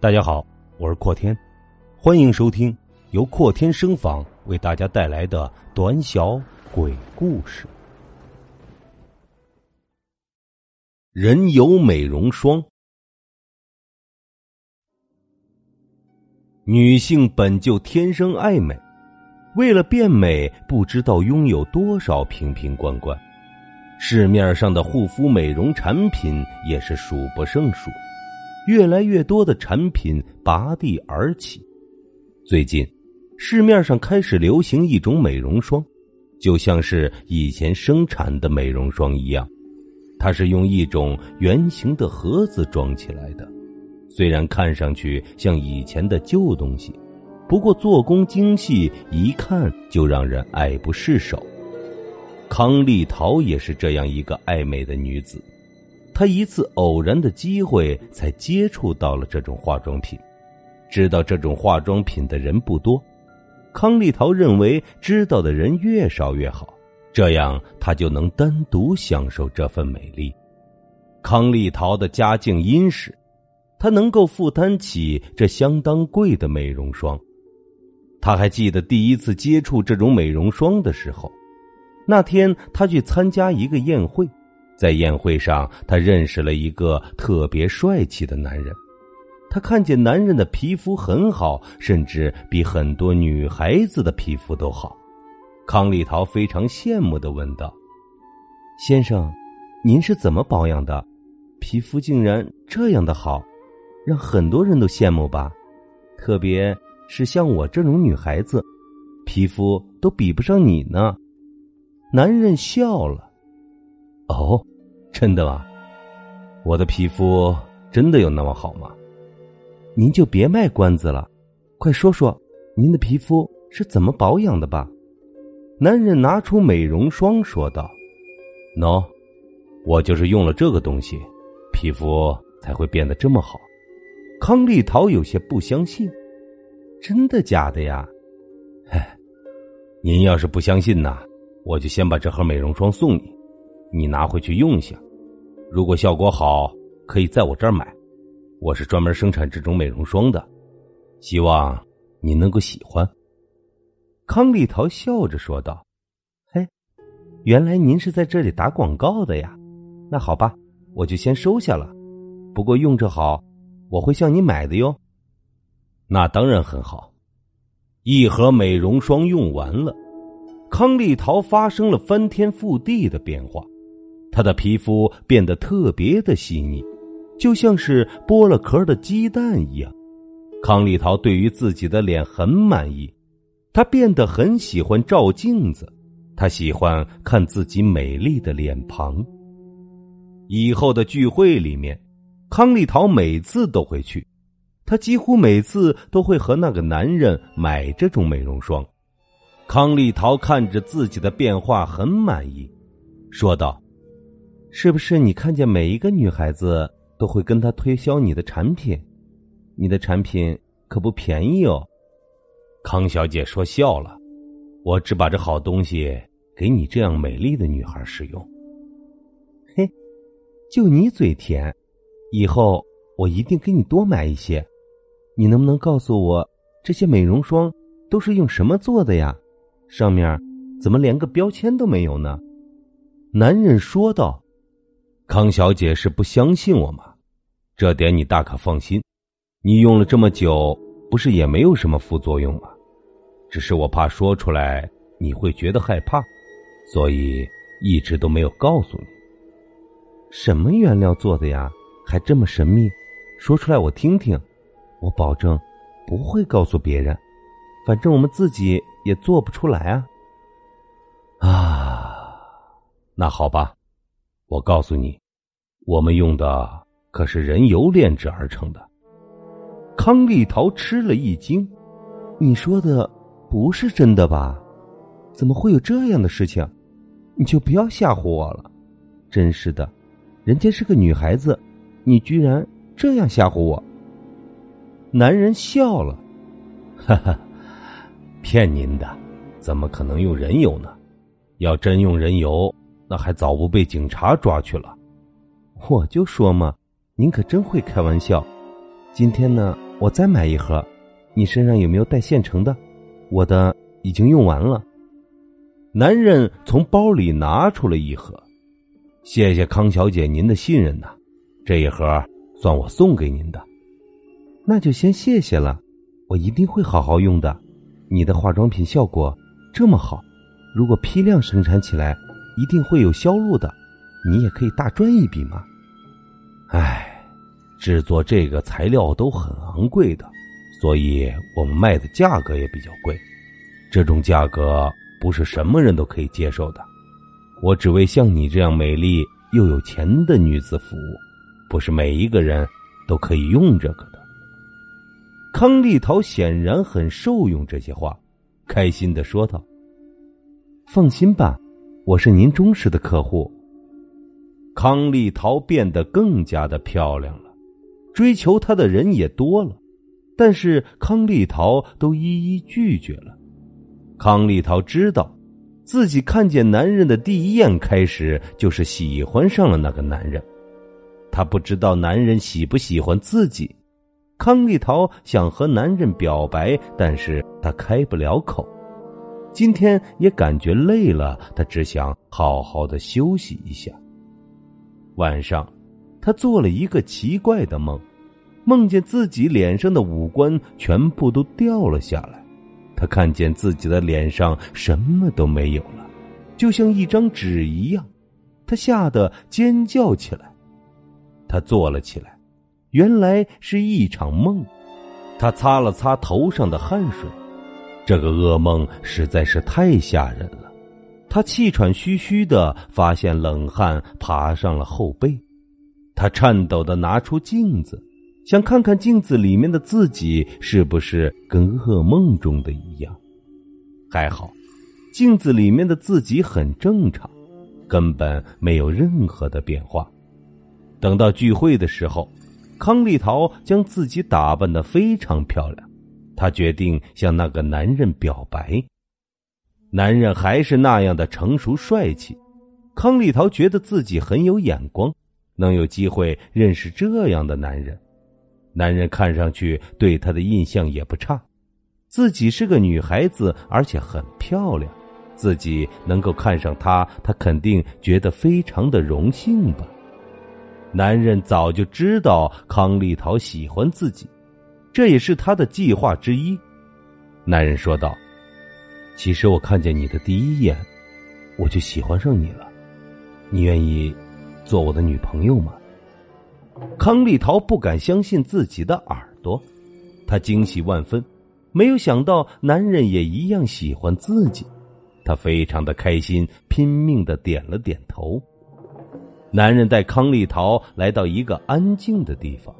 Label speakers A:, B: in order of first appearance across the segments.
A: 大家好，我是阔天，欢迎收听由阔天声访为大家带来的短小鬼故事。人油美容霜，女性本就天生爱美，为了变美，不知道拥有多少瓶瓶罐罐，市面上的护肤美容产品也是数不胜数。越来越多的产品拔地而起。最近，市面上开始流行一种美容霜，就像是以前生产的美容霜一样，它是用一种圆形的盒子装起来的。虽然看上去像以前的旧东西，不过做工精细，一看就让人爱不释手。康丽桃也是这样一个爱美的女子。他一次偶然的机会才接触到了这种化妆品，知道这种化妆品的人不多。康丽桃认为，知道的人越少越好，这样他就能单独享受这份美丽。康丽桃的家境殷实，她能够负担起这相当贵的美容霜。他还记得第一次接触这种美容霜的时候，那天他去参加一个宴会。在宴会上，他认识了一个特别帅气的男人。他看见男人的皮肤很好，甚至比很多女孩子的皮肤都好。康丽桃非常羡慕的问道：“先生，您是怎么保养的？皮肤竟然这样的好，让很多人都羡慕吧？特别是像我这种女孩子，皮肤都比不上你呢。”男人笑了。哦，真的吗？我的皮肤真的有那么好吗？您就别卖关子了，快说说您的皮肤是怎么保养的吧。男人拿出美容霜说道：“喏，我就是用了这个东西，皮肤才会变得这么好。”康丽桃有些不相信：“真的假的呀？”“嗨，您要是不相信呢，我就先把这盒美容霜送你。”你拿回去用一下，如果效果好，可以在我这儿买。我是专门生产这种美容霜的，希望您能够喜欢。康丽桃笑着说道：“嘿，原来您是在这里打广告的呀？那好吧，我就先收下了。不过用着好，我会向你买的哟。那当然很好。一盒美容霜用完了，康丽桃发生了翻天覆地的变化。她的皮肤变得特别的细腻，就像是剥了壳的鸡蛋一样。康丽桃对于自己的脸很满意，她变得很喜欢照镜子，她喜欢看自己美丽的脸庞。以后的聚会里面，康丽桃每次都会去，她几乎每次都会和那个男人买这种美容霜。康丽桃看着自己的变化很满意，说道。是不是你看见每一个女孩子都会跟他推销你的产品？你的产品可不便宜哦。康小姐说笑了，我只把这好东西给你这样美丽的女孩使用。嘿，就你嘴甜，以后我一定给你多买一些。你能不能告诉我，这些美容霜都是用什么做的呀？上面怎么连个标签都没有呢？男人说道。康小姐是不相信我吗？这点你大可放心，你用了这么久，不是也没有什么副作用吗？只是我怕说出来你会觉得害怕，所以一直都没有告诉你。什么原料做的呀？还这么神秘，说出来我听听。我保证不会告诉别人，反正我们自己也做不出来啊。啊，那好吧。我告诉你，我们用的可是人油炼制而成的。康丽桃吃了一惊：“你说的不是真的吧？怎么会有这样的事情？你就不要吓唬我了！真是的，人家是个女孩子，你居然这样吓唬我！”男人笑了：“哈哈，骗您的，怎么可能用人油呢？要真用人油……”那还早不被警察抓去了，我就说嘛，您可真会开玩笑。今天呢，我再买一盒。你身上有没有带现成的？我的已经用完了。男人从包里拿出了一盒。谢谢康小姐您的信任呐，这一盒算我送给您的。那就先谢谢了，我一定会好好用的。你的化妆品效果这么好，如果批量生产起来，一定会有销路的，你也可以大赚一笔嘛。唉，制作这个材料都很昂贵的，所以我们卖的价格也比较贵。这种价格不是什么人都可以接受的。我只为像你这样美丽又有钱的女子服务，不是每一个人都可以用这个的。康丽桃显然很受用这些话，开心的说道：“放心吧，我是您忠实的客户。”康丽桃变得更加的漂亮了，追求她的人也多了，但是康丽桃都一一拒绝了。康丽桃知道。自己看见男人的第一眼开始就是喜欢上了那个男人，她不知道男人喜不喜欢自己。康丽桃想和男人表白，但是她开不了口。今天也感觉累了，他只想好好的休息一下。晚上，他做了一个奇怪的梦，梦见自己脸上的五官全部都掉了下来。他看见自己的脸上什么都没有了，就像一张纸一样，他吓得尖叫起来。他坐了起来，原来是一场梦。他擦了擦头上的汗水，这个噩梦实在是太吓人了。他气喘吁吁的，发现冷汗爬上了后背。他颤抖的拿出镜子。想看看镜子里面的自己是不是跟噩梦中的一样？还好，镜子里面的自己很正常，根本没有任何的变化。等到聚会的时候，康丽桃将自己打扮的非常漂亮，她决定向那个男人表白。男人还是那样的成熟帅气，康丽桃觉得自己很有眼光，能有机会认识这样的男人。男人看上去对她的印象也不差，自己是个女孩子，而且很漂亮，自己能够看上她，他肯定觉得非常的荣幸吧。男人早就知道康丽桃喜欢自己，这也是他的计划之一。男人说道：“其实我看见你的第一眼，我就喜欢上你了，你愿意做我的女朋友吗？”康丽桃不敢相信自己的耳朵，她惊喜万分，没有想到男人也一样喜欢自己，她非常的开心，拼命的点了点头。男人带康丽桃来到一个安静的地方，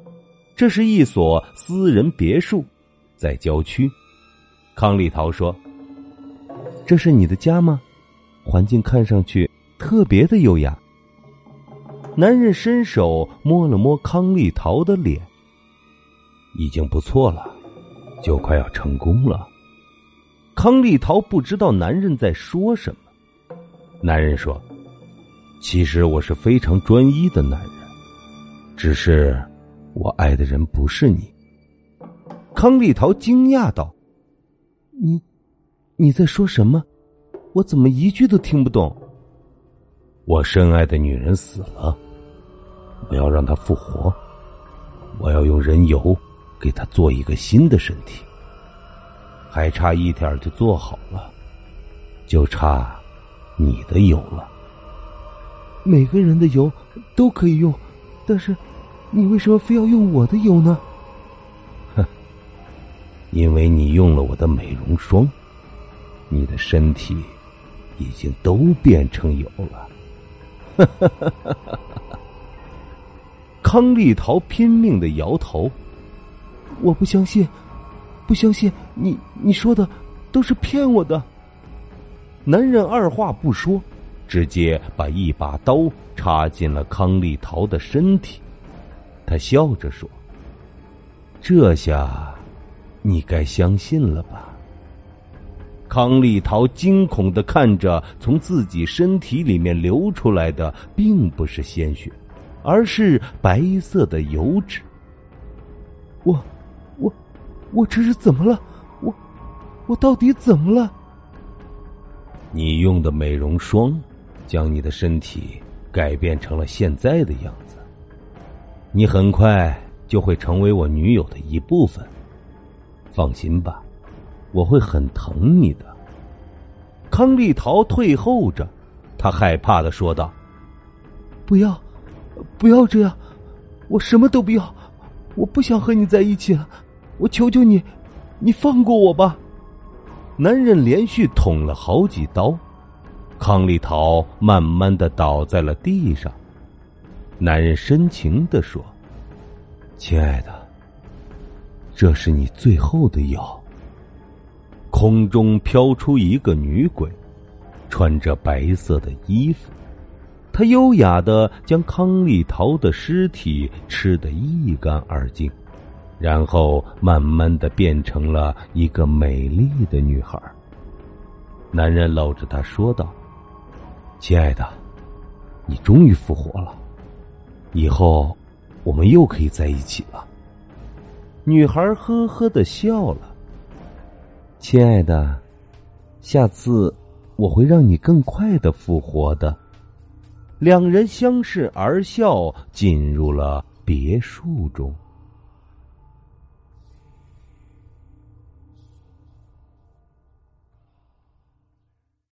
A: 这是一所私人别墅，在郊区。康丽桃说：“这是你的家吗？环境看上去特别的优雅。”男人伸手摸了摸康丽桃的脸，已经不错了，就快要成功了。康丽桃不知道男人在说什么。男人说：“其实我是非常专一的男人，只是我爱的人不是你。”康丽桃惊讶道：“你，你在说什么？我怎么一句都听不懂？”我深爱的女人死了。我要让她复活，我要用人油给她做一个新的身体，还差一点就做好了，就差你的油了。每个人的油都可以用，但是你为什么非要用我的油呢？哼，因为你用了我的美容霜，你的身体已经都变成油了。康丽桃拼命的摇头，我不相信，不相信你你说的都是骗我的。男人二话不说，直接把一把刀插进了康丽桃的身体。他笑着说：“这下，你该相信了吧？”康丽桃惊恐的看着从自己身体里面流出来的，并不是鲜血。而是白色的油脂。我，
B: 我，我这是怎么了？我，我到底怎么了？
A: 你用的美容霜，将你的身体改变成了现在的样子。你很快就会成为我女友的一部分。放心吧，我会很疼你的。康丽桃退后着，她害怕的说道：“
B: 不要，不要这样，我什么都不要，我不想和你在一起了。我求求你，你放过我吧。”
A: 男人连续捅了好几刀，康丽桃慢慢的倒在了地上。男人深情的说：“亲爱的，这是你最后的药。”空中飘出一个女鬼，穿着白色的衣服，她优雅的将康丽桃的尸体吃得一干二净。然后慢慢的变成了一个美丽的女孩。男人搂着她说道：“亲爱的，你终于复活了，以后我们又可以在一起了。”女孩呵呵的笑了。
B: 亲爱的，下次我会让你更快的复活的。
A: 两人相视而笑，进入了别墅中。